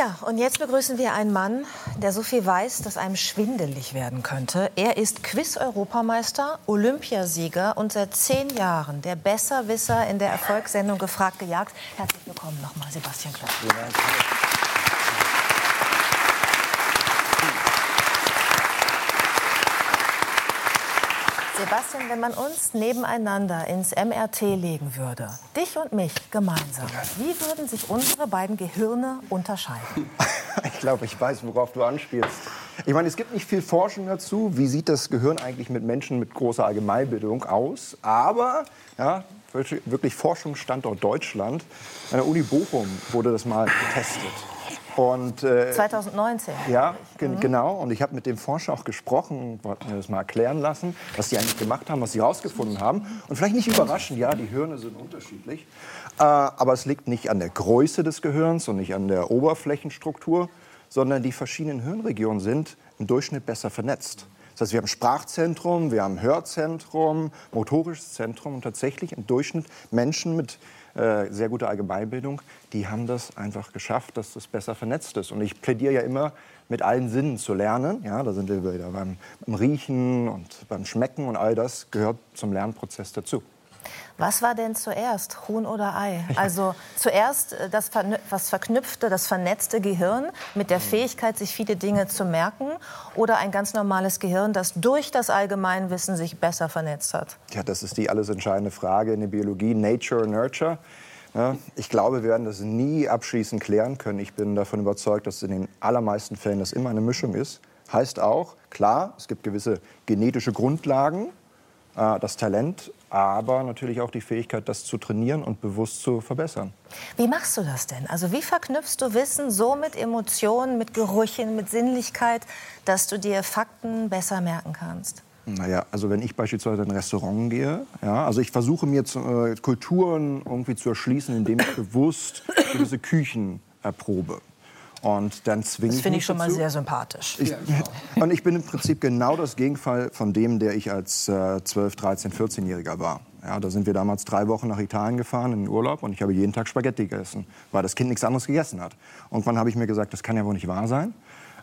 Ja, und jetzt begrüßen wir einen Mann, der so viel weiß, dass einem schwindelig werden könnte. Er ist Quiz-Europameister, Olympiasieger und seit zehn Jahren der Besserwisser in der Erfolgssendung Gefragt gejagt. Herzlich willkommen nochmal, Sebastian Klopp. Sebastian, wenn man uns nebeneinander ins MRT legen würde, dich und mich gemeinsam, wie würden sich unsere beiden Gehirne unterscheiden? Ich glaube, ich weiß, worauf du anspielst. Ich meine, es gibt nicht viel Forschung dazu. Wie sieht das Gehirn eigentlich mit Menschen mit großer Allgemeinbildung aus? Aber ja, wirklich Forschungsstandort Deutschland. An der Uni Bochum wurde das mal getestet. Und, äh, 2019. Ja, mhm. genau. Und ich habe mit dem Forscher auch gesprochen, wollte mir das mal erklären lassen, was die eigentlich gemacht haben, was sie herausgefunden haben. Und vielleicht nicht überraschend, ja, die Hirne sind unterschiedlich. Äh, aber es liegt nicht an der Größe des Gehirns und nicht an der Oberflächenstruktur, sondern die verschiedenen Hirnregionen sind im Durchschnitt besser vernetzt. Das heißt, wir haben Sprachzentrum, wir haben Hörzentrum, motorisches Zentrum und tatsächlich im Durchschnitt Menschen mit äh, sehr gute Allgemeinbildung, die haben das einfach geschafft, dass das besser vernetzt ist. Und ich plädiere ja immer, mit allen Sinnen zu lernen. Ja, da sind wir wieder beim, beim Riechen und beim Schmecken und all das gehört zum Lernprozess dazu. Was war denn zuerst, Huhn oder Ei? Also zuerst äh, das, was verknüpfte, das vernetzte Gehirn mit der Fähigkeit, sich viele Dinge zu merken oder ein ganz normales Gehirn, das durch das Allgemeinwissen sich besser vernetzt hat? Ja, das ist die alles entscheidende Frage in der Biologie, Nature, Nurture. Ich glaube, wir werden das nie abschließend klären können. Ich bin davon überzeugt, dass in den allermeisten Fällen das immer eine Mischung ist. Heißt auch, klar, es gibt gewisse genetische Grundlagen, das Talent, aber natürlich auch die Fähigkeit, das zu trainieren und bewusst zu verbessern. Wie machst du das denn? Also wie verknüpfst du Wissen so mit Emotionen, mit Gerüchen, mit Sinnlichkeit, dass du dir Fakten besser merken kannst? Naja, also wenn ich beispielsweise in ein Restaurant gehe, ja, also ich versuche mir zu, äh, Kulturen irgendwie zu erschließen, indem ich bewusst gewisse Küchen erprobe. Und dann zwinge Das finde ich schon dazu. mal sehr sympathisch. Ich, und ich bin im Prinzip genau das Gegenteil von dem, der ich als äh, 12, 13, 14-Jähriger war. Ja, da sind wir damals drei Wochen nach Italien gefahren in den Urlaub und ich habe jeden Tag Spaghetti gegessen, weil das Kind nichts anderes gegessen hat. Irgendwann habe ich mir gesagt, das kann ja wohl nicht wahr sein.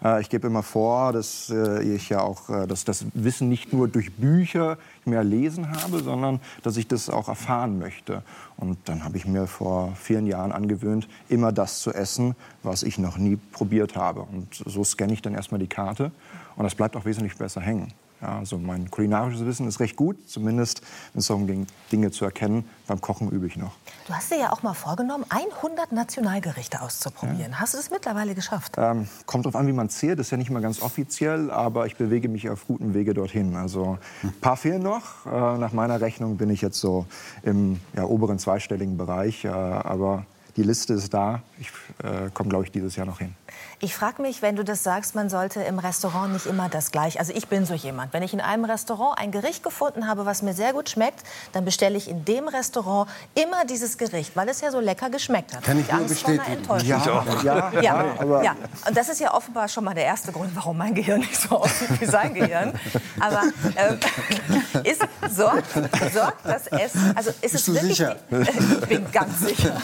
Äh, ich gebe immer vor, dass äh, ich ja auch äh, dass das Wissen nicht nur durch Bücher mehr lesen habe, sondern dass ich das auch erfahren möchte. Und dann habe ich mir vor vielen Jahren angewöhnt, immer das zu essen, was ich noch nie probiert habe. Und so scanne ich dann erstmal die Karte und das bleibt auch wesentlich besser hängen. Ja, also mein kulinarisches Wissen ist recht gut, zumindest wenn es darum ging, Dinge zu erkennen. Beim Kochen übe ich noch. Du hast dir ja auch mal vorgenommen, 100 Nationalgerichte auszuprobieren. Ja. Hast du das mittlerweile geschafft? Ähm, kommt darauf an, wie man zählt. Das ist ja nicht mal ganz offiziell, aber ich bewege mich auf gutem Wege dorthin. Also ein paar fehlen noch. Äh, nach meiner Rechnung bin ich jetzt so im ja, oberen zweistelligen Bereich. Äh, aber die Liste ist da. Ich äh, komme, glaube ich, dieses Jahr noch hin. Ich frage mich, wenn du das sagst, man sollte im Restaurant nicht immer das gleiche. Also ich bin so jemand. Wenn ich in einem Restaurant ein Gericht gefunden habe, was mir sehr gut schmeckt, dann bestelle ich in dem Restaurant immer dieses Gericht, weil es ja so lecker geschmeckt hat. Kann ich nur bestätigen. Ja, ja, ja, ja, aber ja. Und das ist ja offenbar schon mal der erste Grund, warum mein Gehirn nicht so aussieht wie sein Gehirn. Aber ähm, ist, sorgt, sorgt das Essen, also ist Bist es du wirklich, sicher? ich bin ganz sicher.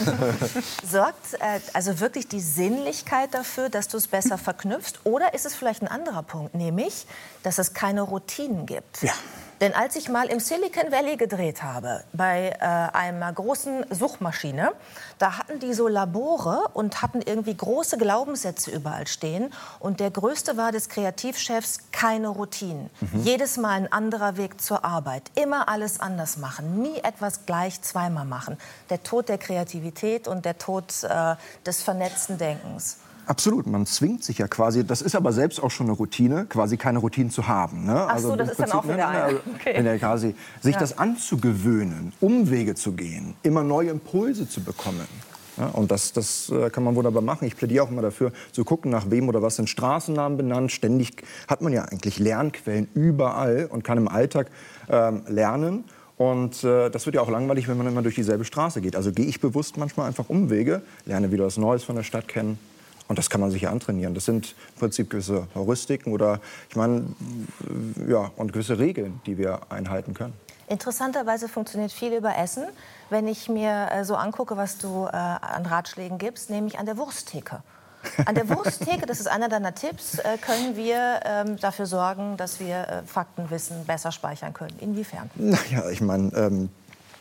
Sorgt äh, also wirklich die Sinnlichkeit dafür, dass du es besser verknüpfst? Oder ist es vielleicht ein anderer Punkt, nämlich, dass es keine Routinen gibt? Ja. Denn als ich mal im Silicon Valley gedreht habe, bei äh, einer großen Suchmaschine, da hatten die so Labore und hatten irgendwie große Glaubenssätze überall stehen. Und der größte war des Kreativchefs keine Routinen. Mhm. Jedes Mal ein anderer Weg zur Arbeit. Immer alles anders machen. Nie etwas gleich zweimal machen. Der Tod der Kreativität und der Tod äh, des vernetzten Denkens. Absolut, man zwingt sich ja quasi, das ist aber selbst auch schon eine Routine, quasi keine Routine zu haben. Ne? Ach so, also das ist Prinzip, dann auch wieder ne, ne, okay. quasi sich ja. das anzugewöhnen, Umwege zu gehen, immer neue Impulse zu bekommen. Ja, und das, das äh, kann man wunderbar machen. Ich plädiere auch immer dafür, zu gucken, nach wem oder was sind Straßennamen benannt. Ständig hat man ja eigentlich Lernquellen überall und kann im Alltag ähm, lernen. Und äh, das wird ja auch langweilig, wenn man immer durch dieselbe Straße geht. Also gehe ich bewusst manchmal einfach Umwege, lerne wieder was Neues von der Stadt kennen und das kann man sich ja antrainieren. Das sind im Prinzip gewisse Heuristiken oder, ich meine, ja, und gewisse Regeln, die wir einhalten können. Interessanterweise funktioniert viel über Essen. Wenn ich mir äh, so angucke, was du äh, an Ratschlägen gibst, nämlich an der Wursttheke. An der Wursttheke, das ist einer deiner Tipps, äh, können wir ähm, dafür sorgen, dass wir Faktenwissen besser speichern können. Inwiefern? Naja, ich meine, ähm,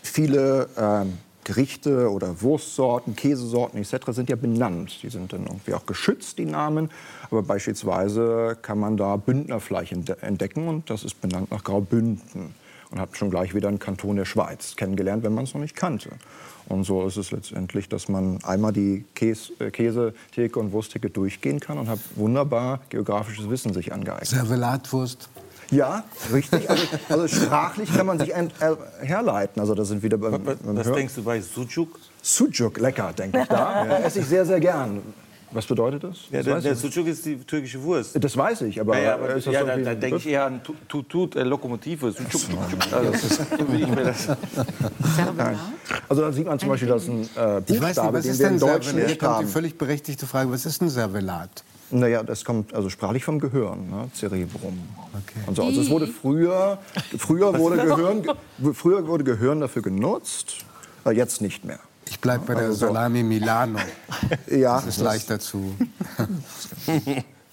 viele ähm, Gerichte oder Wurstsorten, Käsesorten etc. sind ja benannt. Die sind dann irgendwie auch geschützt, die Namen. Aber beispielsweise kann man da Bündnerfleisch entdecken und das ist benannt nach Graubünden und hat schon gleich wieder einen Kanton der Schweiz kennengelernt, wenn man es noch nicht kannte. Und so ist es letztendlich, dass man einmal die Käse, äh, Käsetheke und Wursttheke durchgehen kann und hat wunderbar geografisches Wissen sich angeeignet. Servelatwurst. Ja, richtig. Also, also, sprachlich kann man sich ein, äh, herleiten. Also das sind wieder beim, beim Was Hör denkst du bei Sucuk? Sucuk, lecker, denke ich da. Ja, esse ich sehr, sehr gern. Was bedeutet das? Ja, das der, der Sucuk ist die türkische Wurst. Das weiß ich, aber, ja, aber ja, da, da denke ich eher an Tutut, äh, Lokomotive. Sucuk, also, das ist, ich mir das. Also da sieht man zum Beispiel, dass ein äh, Buchstabe, ich weiß nicht, was ist denn Deutschen nicht kommt die völlig berechtigte Frage, was ist ein Servelat? Naja, das kommt also sprachlich vom Gehirn, ne? Cerebrum. Okay. Und so. Also es wurde früher, früher wurde Gehirn, früher wurde Gehirn dafür genutzt, jetzt nicht mehr. Ich bleibe bei der also Salami Milano. ja. Das ist leichter zu.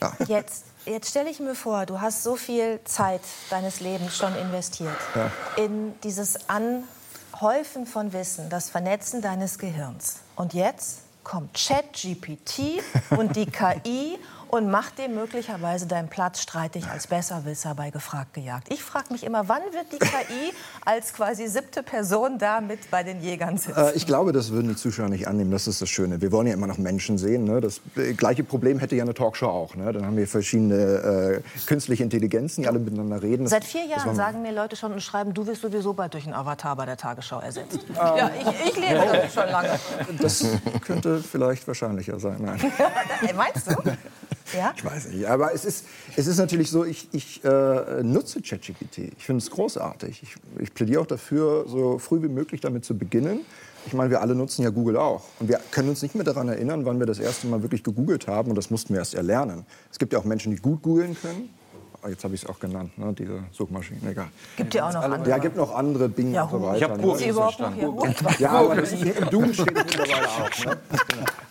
ja. Jetzt, jetzt stelle ich mir vor, du hast so viel Zeit deines Lebens schon investiert ja. in dieses Anhäufen von Wissen, das Vernetzen deines Gehirns. Und jetzt kommt ChatGPT und die KI und macht dir möglicherweise deinen Platz streitig als Besserwisser bei Gefragt gejagt. Ich frage mich immer, wann wird die KI als quasi siebte Person da mit bei den Jägern sitzen? Äh, ich glaube, das würden die Zuschauer nicht annehmen. Das ist das Schöne. Wir wollen ja immer noch Menschen sehen. Ne? Das gleiche Problem hätte ja eine Talkshow auch. Ne? Dann haben wir verschiedene äh, künstliche Intelligenzen, die alle miteinander reden. Seit vier Jahren sagen mir Leute schon und schreiben, du wirst sowieso bald durch einen Avatar bei der Tagesschau ersetzt. Ähm, ja, ich, ich lebe damit schon lange. Das könnte vielleicht wahrscheinlicher sein. Nein. Meinst du? Ja? Ich weiß nicht. Aber es ist, es ist natürlich so, ich, ich äh, nutze ChatGPT. Ich finde es großartig. Ich, ich plädiere auch dafür, so früh wie möglich damit zu beginnen. Ich meine, wir alle nutzen ja Google auch. Und wir können uns nicht mehr daran erinnern, wann wir das erste Mal wirklich gegoogelt haben. Und das mussten wir erst erlernen. Es gibt ja auch Menschen, die gut googeln können. Jetzt habe ich es auch genannt, ne, diese Suchmaschinen. Egal. Gibt ja auch noch andere. Ja, gibt noch andere Bing ja, und so weiter. Ich habe Google ne? verstanden. Ja, aber das ist, im Doom steht es mittlerweile auch. Ne?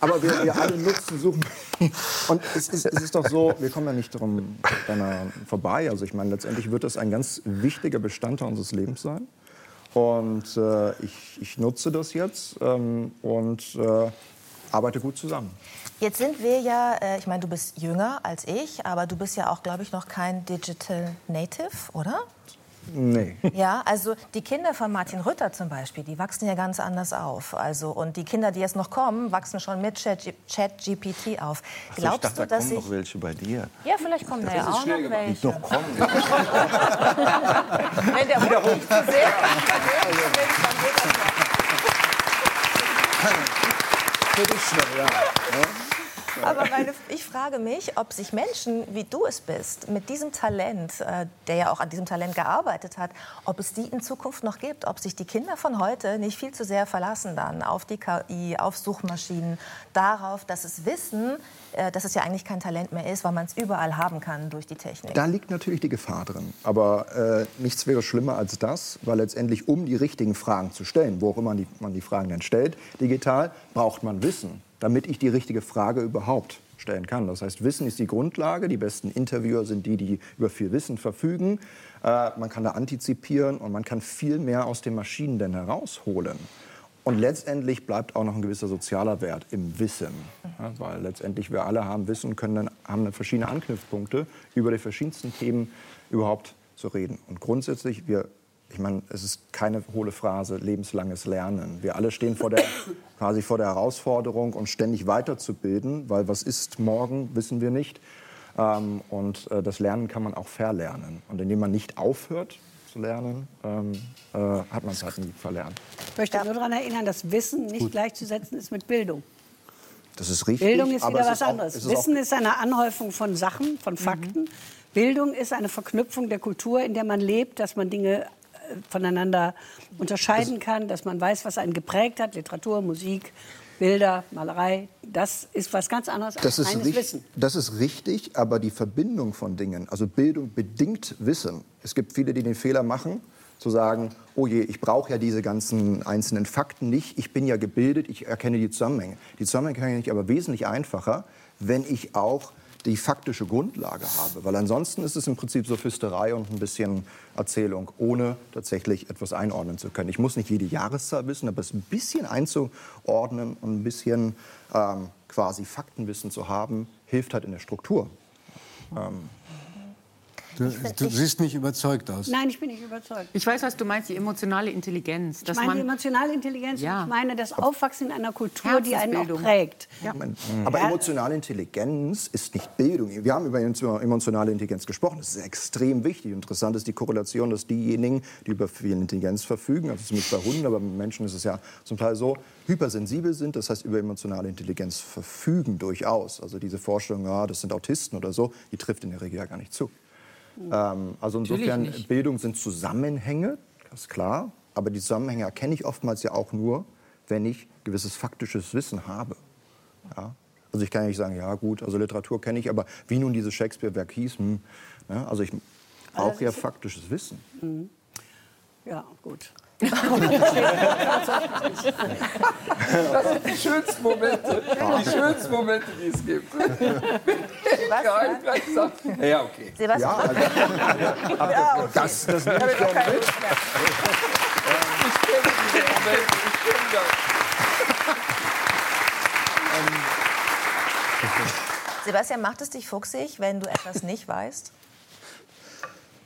Aber wir, wir, alle nutzen Suchen. Und es ist, es ist doch so, wir kommen ja nicht darum vorbei. Also ich meine, letztendlich wird das ein ganz wichtiger Bestandteil unseres Lebens sein. Und äh, ich, ich, nutze das jetzt ähm, und äh, arbeite gut zusammen. Jetzt sind wir ja, äh, ich meine, du bist jünger als ich, aber du bist ja auch, glaube ich, noch kein Digital Native, oder? Nee. Ja, also die Kinder von Martin Rütter zum Beispiel, die wachsen ja ganz anders auf. Also, und die Kinder, die jetzt noch kommen, wachsen schon mit Chat-GPT auf. Glaubst also ich dachte, du, dass da kommen noch welche bei dir? Ja, vielleicht kommen da ja auch noch welche. Doch, kommen. Wenn der Hund zu sehr dann geht das Für dich schnell, ja. Aber meine, ich frage mich, ob sich Menschen, wie du es bist, mit diesem Talent, äh, der ja auch an diesem Talent gearbeitet hat, ob es die in Zukunft noch gibt, ob sich die Kinder von heute nicht viel zu sehr verlassen dann auf die KI, auf Suchmaschinen, darauf, dass es wissen, äh, dass es ja eigentlich kein Talent mehr ist, weil man es überall haben kann durch die Technik. Da liegt natürlich die Gefahr drin. Aber äh, nichts wäre schlimmer als das, weil letztendlich, um die richtigen Fragen zu stellen, wo auch immer man die Fragen dann stellt, digital, braucht man Wissen damit ich die richtige Frage überhaupt stellen kann. Das heißt, Wissen ist die Grundlage. Die besten Interviewer sind die, die über viel Wissen verfügen. Äh, man kann da antizipieren und man kann viel mehr aus den Maschinen denn herausholen. Und letztendlich bleibt auch noch ein gewisser sozialer Wert im Wissen. Ja, weil letztendlich wir alle haben Wissen können dann, haben verschiedene Anknüpfpunkte, über die verschiedensten Themen überhaupt zu reden. Und grundsätzlich, wir ich meine, es ist keine hohle Phrase, lebenslanges Lernen. Wir alle stehen vor der, quasi vor der Herausforderung, uns ständig weiterzubilden, weil was ist morgen, wissen wir nicht. Ähm, und äh, das Lernen kann man auch verlernen. Und indem man nicht aufhört zu lernen, ähm, äh, hat man es halt nie verlernt. Ich möchte nur daran erinnern, dass Wissen nicht Gut. gleichzusetzen ist mit Bildung. Das ist richtig. Bildung ist wieder was anderes. Ist Wissen ist eine Anhäufung von Sachen, von Fakten. Mhm. Bildung ist eine Verknüpfung der Kultur, in der man lebt, dass man Dinge voneinander unterscheiden kann, dass man weiß, was einen geprägt hat, Literatur, Musik, Bilder, Malerei, das ist was ganz anderes als das reines Wissen. Das ist richtig, aber die Verbindung von Dingen, also Bildung bedingt Wissen. Es gibt viele, die den Fehler machen, zu sagen, oh je, ich brauche ja diese ganzen einzelnen Fakten nicht, ich bin ja gebildet, ich erkenne die Zusammenhänge. Die Zusammenhänge kann ich aber wesentlich einfacher, wenn ich auch die faktische Grundlage habe. Weil ansonsten ist es im Prinzip Sophisterei und ein bisschen Erzählung, ohne tatsächlich etwas einordnen zu können. Ich muss nicht jede Jahreszahl wissen, aber es ein bisschen einzuordnen und ein bisschen ähm, quasi Faktenwissen zu haben, hilft halt in der Struktur. Ähm, Du, du, siehst nicht überzeugt aus. Nein, ich bin nicht überzeugt. Ich weiß, was du meinst, die emotionale Intelligenz. ich meine die emotionale Intelligenz ja. ich meine das Aufwachsen in einer Kultur, die einen auch prägt. Ja. Aber emotionale Intelligenz ist nicht Bildung. Wir haben über emotionale Intelligenz gesprochen. Das ist extrem wichtig. Interessant ist die Korrelation, dass diejenigen, die über viel Intelligenz verfügen, also zumindest bei Hunden, aber bei Menschen ist es ja zum Teil so, hypersensibel sind, das heißt über emotionale Intelligenz verfügen durchaus. Also diese Vorstellung, ja, das sind Autisten oder so, die trifft in der Regel ja gar nicht zu. Ähm, also insofern, Bildung sind Zusammenhänge, das ist klar. Aber die Zusammenhänge erkenne ich oftmals ja auch nur, wenn ich gewisses faktisches Wissen habe. Ja? Also ich kann ja nicht sagen, ja gut, also Literatur kenne ich, aber wie nun dieses Shakespeare-Werk hieß, hm, ja, also ich brauche ja faktisches Wissen. Mhm. Ja, gut. Das sind die schönsten Momente, die schönsten Momente, die es gibt. Sebastian? Ja, okay. Sebastian? Ja, also, ja, okay. Das, das nehme ich gerne mit. Ich kenne diese Momente, ich kenne das. Sebastian, macht es dich fuchsig, wenn du etwas nicht weißt?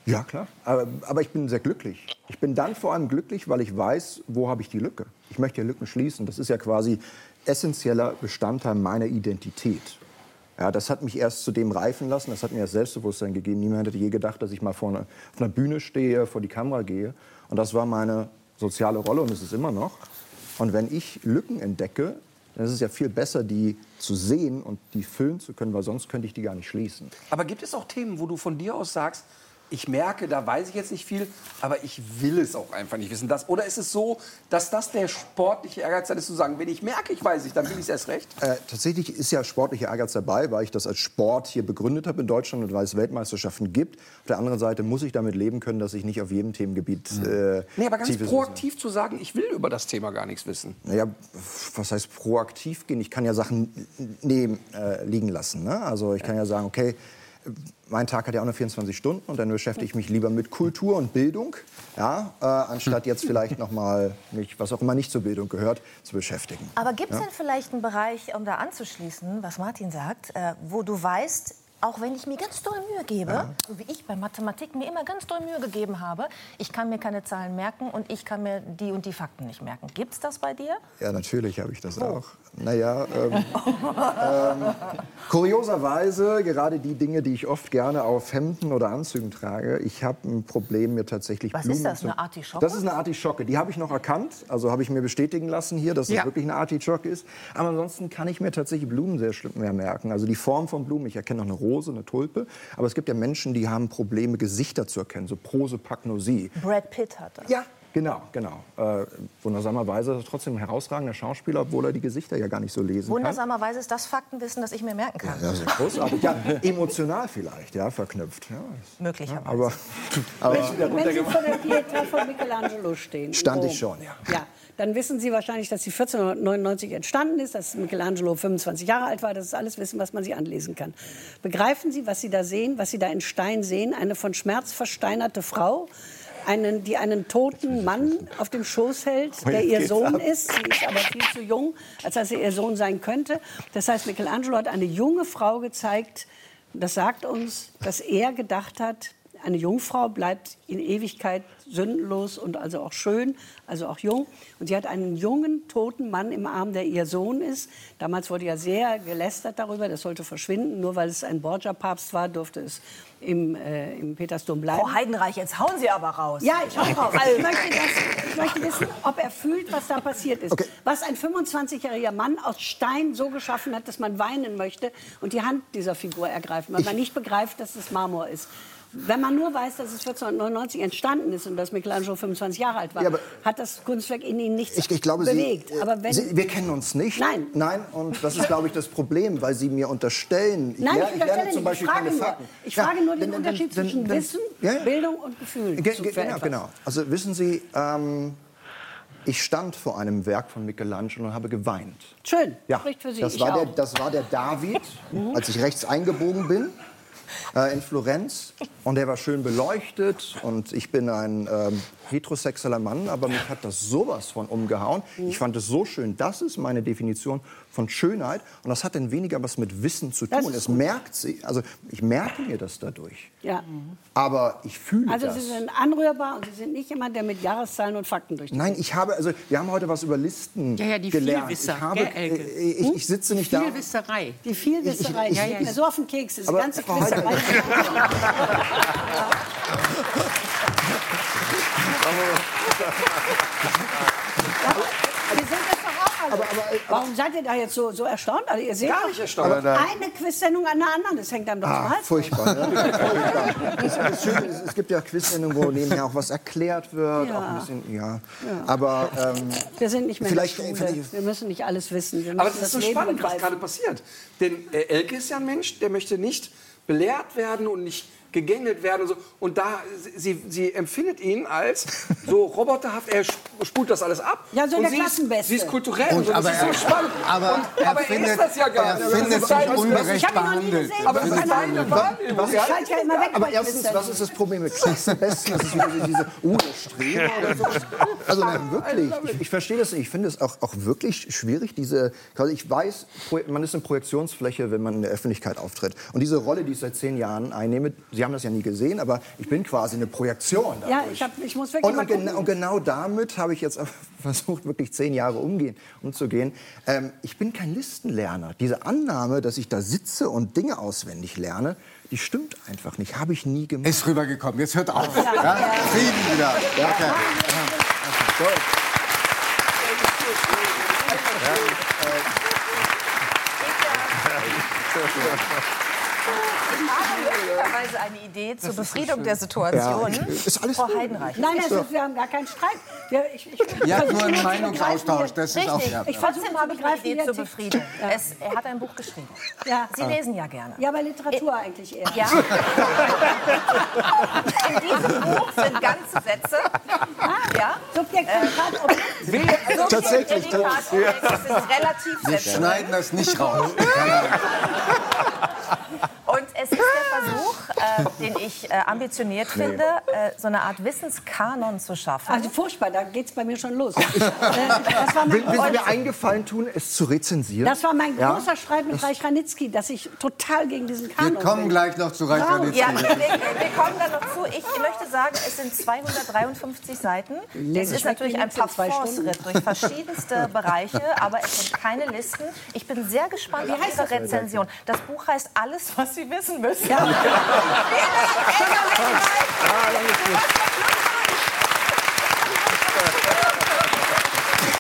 Ja, klar. Aber, aber, ich bin sehr glücklich. Ich bin dann vor allem glücklich, weil ich weiß, wo habe ich die Lücke. Ich möchte ja Lücken schließen. Das ist ja quasi essentieller Bestandteil meiner Identität. Ja, das hat mich erst zu dem reifen lassen, das hat mir das Selbstbewusstsein gegeben. Niemand hätte je gedacht, dass ich mal vor einer, auf einer Bühne stehe, vor die Kamera gehe. Und das war meine soziale Rolle und ist es immer noch. Und wenn ich Lücken entdecke, dann ist es ja viel besser, die zu sehen und die füllen zu können, weil sonst könnte ich die gar nicht schließen. Aber gibt es auch Themen, wo du von dir aus sagst, ich merke, da weiß ich jetzt nicht viel, aber ich will es auch einfach nicht wissen. Das, oder ist es so, dass das der sportliche Ehrgeiz ist, zu sagen, wenn ich merke, ich weiß nicht, dann will ich es erst recht? Äh, tatsächlich ist ja sportlicher Ehrgeiz dabei, weil ich das als Sport hier begründet habe in Deutschland und weil es Weltmeisterschaften gibt. Auf der anderen Seite muss ich damit leben können, dass ich nicht auf jedem Themengebiet. Äh, nee, aber ganz proaktiv zu sagen, ich will über das Thema gar nichts wissen. Naja, was heißt proaktiv gehen? Ich kann ja Sachen neben äh, liegen lassen. Ne? Also ich kann ja sagen, okay, mein Tag hat ja auch nur 24 Stunden und dann beschäftige ich mich lieber mit Kultur und Bildung, ja, äh, anstatt jetzt vielleicht noch mal mich, was auch immer nicht zur Bildung gehört, zu beschäftigen. Aber gibt es ja? denn vielleicht einen Bereich, um da anzuschließen, was Martin sagt, äh, wo du weißt, auch wenn ich mir ganz doll Mühe gebe, ja. so wie ich bei Mathematik mir immer ganz doll Mühe gegeben habe, ich kann mir keine Zahlen merken und ich kann mir die und die Fakten nicht merken. Gibt es das bei dir? Ja, natürlich habe ich das oh. auch. Naja, ähm, ähm, kurioserweise, gerade die Dinge, die ich oft gerne auf Hemden oder Anzügen trage, ich habe ein Problem, mir tatsächlich Was Blumen ist das, eine Artischocke? Das ist eine Artischocke. Die habe ich noch erkannt, also habe ich mir bestätigen lassen hier, dass es ja. wirklich eine Artischocke ist. Aber ansonsten kann ich mir tatsächlich Blumen sehr schlimm mehr merken. Also die Form von Blumen, ich erkenne noch eine Rose, eine Tulpe. Aber es gibt ja Menschen, die haben Probleme, Gesichter zu erkennen, so Prosopagnosie. Brad Pitt hat das. Ja, Genau, genau. Äh, wundersamerweise ist er trotzdem ein herausragender Schauspieler, obwohl er die Gesichter ja gar nicht so lesen Wundersamerweise ist das Faktenwissen, das ich mir merken kann. Ja, das ist großartig. Ja, emotional vielleicht, ja, verknüpft. Ja, Möglicherweise. aber, aber wenn, wenn Sie vor der Pietà von Michelangelo stehen. Stand ich schon, ja. Ja, dann wissen Sie wahrscheinlich, dass sie 1499 entstanden ist, dass Michelangelo 25 Jahre alt war. Das ist alles Wissen, was man sich anlesen kann. Begreifen Sie, was Sie da sehen, was Sie da in Stein sehen? Eine von Schmerz versteinerte Frau, einen, die einen toten Mann auf dem Schoß hält, der ihr Sohn ist. Sie ist aber viel zu jung, als dass sie ihr Sohn sein könnte. Das heißt, Michelangelo hat eine junge Frau gezeigt. Das sagt uns, dass er gedacht hat, eine Jungfrau bleibt in Ewigkeit sündenlos und also auch schön, also auch jung. Und sie hat einen jungen, toten Mann im Arm, der ihr Sohn ist. Damals wurde ja sehr gelästert darüber, das sollte verschwinden. Nur weil es ein Borgia-Papst war, durfte es im, äh, im Petersdom bleiben. Frau Heidenreich, jetzt hauen Sie aber raus. Ja, ich hau raus. Ich möchte, das, ich möchte wissen, ob er fühlt, was da passiert ist. Okay. Was ein 25-jähriger Mann aus Stein so geschaffen hat, dass man weinen möchte und die Hand dieser Figur ergreifen, weil man nicht begreift, dass es Marmor ist. Wenn man nur weiß, dass es 1499 entstanden ist und dass Michelangelo 25 Jahre alt war, Ja, hat das Kunstwerk in Ihnen nichts Ich, ich glaube, bewegt. Sie, äh, aber wenn, Sie, wir kennen uns nicht. Nein. Nein, und das ist, glaube ich, das Problem, weil Sie mir unterstellen. Nein, ler- ich unterstelle zum Beispiel ich frage keine nur, ich Ja, frage nur den denn- Unterschied denn- zwischen denn- Wissen, ja. Bildung und Gefühl. Ge ge genau, genau. Also wissen Sie, ähm, ich stand vor einem Werk von Michelangelo und habe geweint. Schön, Ja, spricht für Sie. das ich war, der, auch. Mhm. das war der David, als ich rechts eingebogen bin in Florenz. Und der war schön beleuchtet. Und ich bin ein ähm, heterosexueller Mann, aber mich hat das sowas von umgehauen. Ich fand es so schön. Das ist meine Definition von Schönheit. Und das hat dann weniger was mit Wissen zu Das tun. Es gut. merkt sie, also ich merke mir das dadurch. Ja. Aber ich fühle Also das. Sie sind anrührbar und Sie sind nicht jemand, der mit Jahreszahlen und Fakten durch die Nein, ich habe, also wir haben heute was über Listen Ja, ja, die gelernt. Vielwisser, ich, habe, gell, Elke? äh, ich, ich sitze nicht da. Viel Wisserei. Die Vielwisserei, Ich- ich- die geht mir so auf den Keks. Diese Aber ganze Frau Quizerei. Sind das doch auch alle. Warum seid ihr da jetzt so, so erstaunt? Also ihr seht Gar nicht erstaunt. Eine Quiz-Sendung an der anderen, das hängt einem doch zum Ah, Hals. furchtbar. Ne? furchtbar. Das, das Schöne ist, es gibt ja Quizsendungen, wo nebenher auch was erklärt wird. Ja. Auch ein bisschen, ja. Aber ähm, Wir sind nicht mehr Vielleicht, in äh, der Schule. vielleicht- Wir müssen nicht alles wissen. Wir Aber müssen das ist so Leben spannend, was gerade passiert. Denn äh, Elke ist ja ein Mensch, der möchte nicht belehrt werden und nicht gegängelt werden und so. Und da, sie, sie empfindet ihn als so roboterhaft, er sp- spult das alles ab. Ja, so und der sie ist, sie ist kulturell und, Und so, das aber ist so er- spannend. aber und, er aber er findet- ist das ja gar er nicht. findet Das ist sich ungerecht Ich habe ihn noch nie behandelt. gesehen. Aber Das es ist ist eine- seine Wahrnehmung. Ich Ja, schalte ja immer weg. aber erstens, was ist das Problem mit Klassenbesten? Das ist wieder diese, uh, Streber oder so. Also nein, wirklich, ich, ich verstehe das nicht. Ich finde es auch, auch wirklich schwierig, diese, ich weiß, man ist eine Projektionsfläche, wenn man in der Öffentlichkeit auftritt. Und diese Rolle, die ich seit zehn Jahren einnehme, Sie haben das ja nie gesehen, aber ich bin quasi eine Projektion. Ja, dadurch. ich, hab, ich muss wirklich Und, mal und, genau, und genau damit habe ich jetzt versucht, wirklich zehn Jahre umgehen, umzugehen. Ähm, ich bin kein Listenlerner. Diese Annahme, dass ich da sitze und Dinge auswendig lerne, die stimmt einfach nicht. Habe ich nie gemacht. Ist rübergekommen. Jetzt hört auf. Ja? Frieden wieder. Okay. Ich habe möglicherweise eine Idee zur Befriedung der Situation. Ja, ist alles Frau. Heidenreich. Nein, ist, wir haben gar keinen Streit. Wir, ich, ich, Ja, nur ein zu Meinungsaustausch. Das ist auch. Ja. Ich versuche Trotzdem zu habe ich eine begreifen, Idee zur er. Befriedung. Es, er hat ein Buch geschrieben. Ja. Sie lesen ja gerne. Ja, aber Literatur eigentlich eher. Ja. In diesem Buch sind ganze Sätze. Ja. Subjekt, Prädikat, Objekt. Tatsächlich, Objekt, Das ist relativ Wir schneiden das nicht raus. Äh, den ich äh, ambitioniert finde, äh, so eine Art Wissenskanon zu schaffen. Also furchtbar, da geht es bei mir schon los. Äh, das, war Will, mein, will Sie mir eingefallen tun, es zu rezensieren? das war mein Ja? großer Streit mit Reich Ranitzky, dass ich total gegen diesen Kanon Wir kommen bin. gleich noch zu Reich Bravo. Ranitzky. Ja, wir, wir kommen da noch zu. Ich möchte sagen, es sind 253 Seiten. Es ist natürlich ein Parforce-Ritt durch verschiedenste Bereiche, aber es sind keine Listen. Ich bin sehr gespannt auf heißt Ihre das? Rezension. Das Buch heißt Alles, was Sie wissen müssen. Ja. Ah, là, monsieur.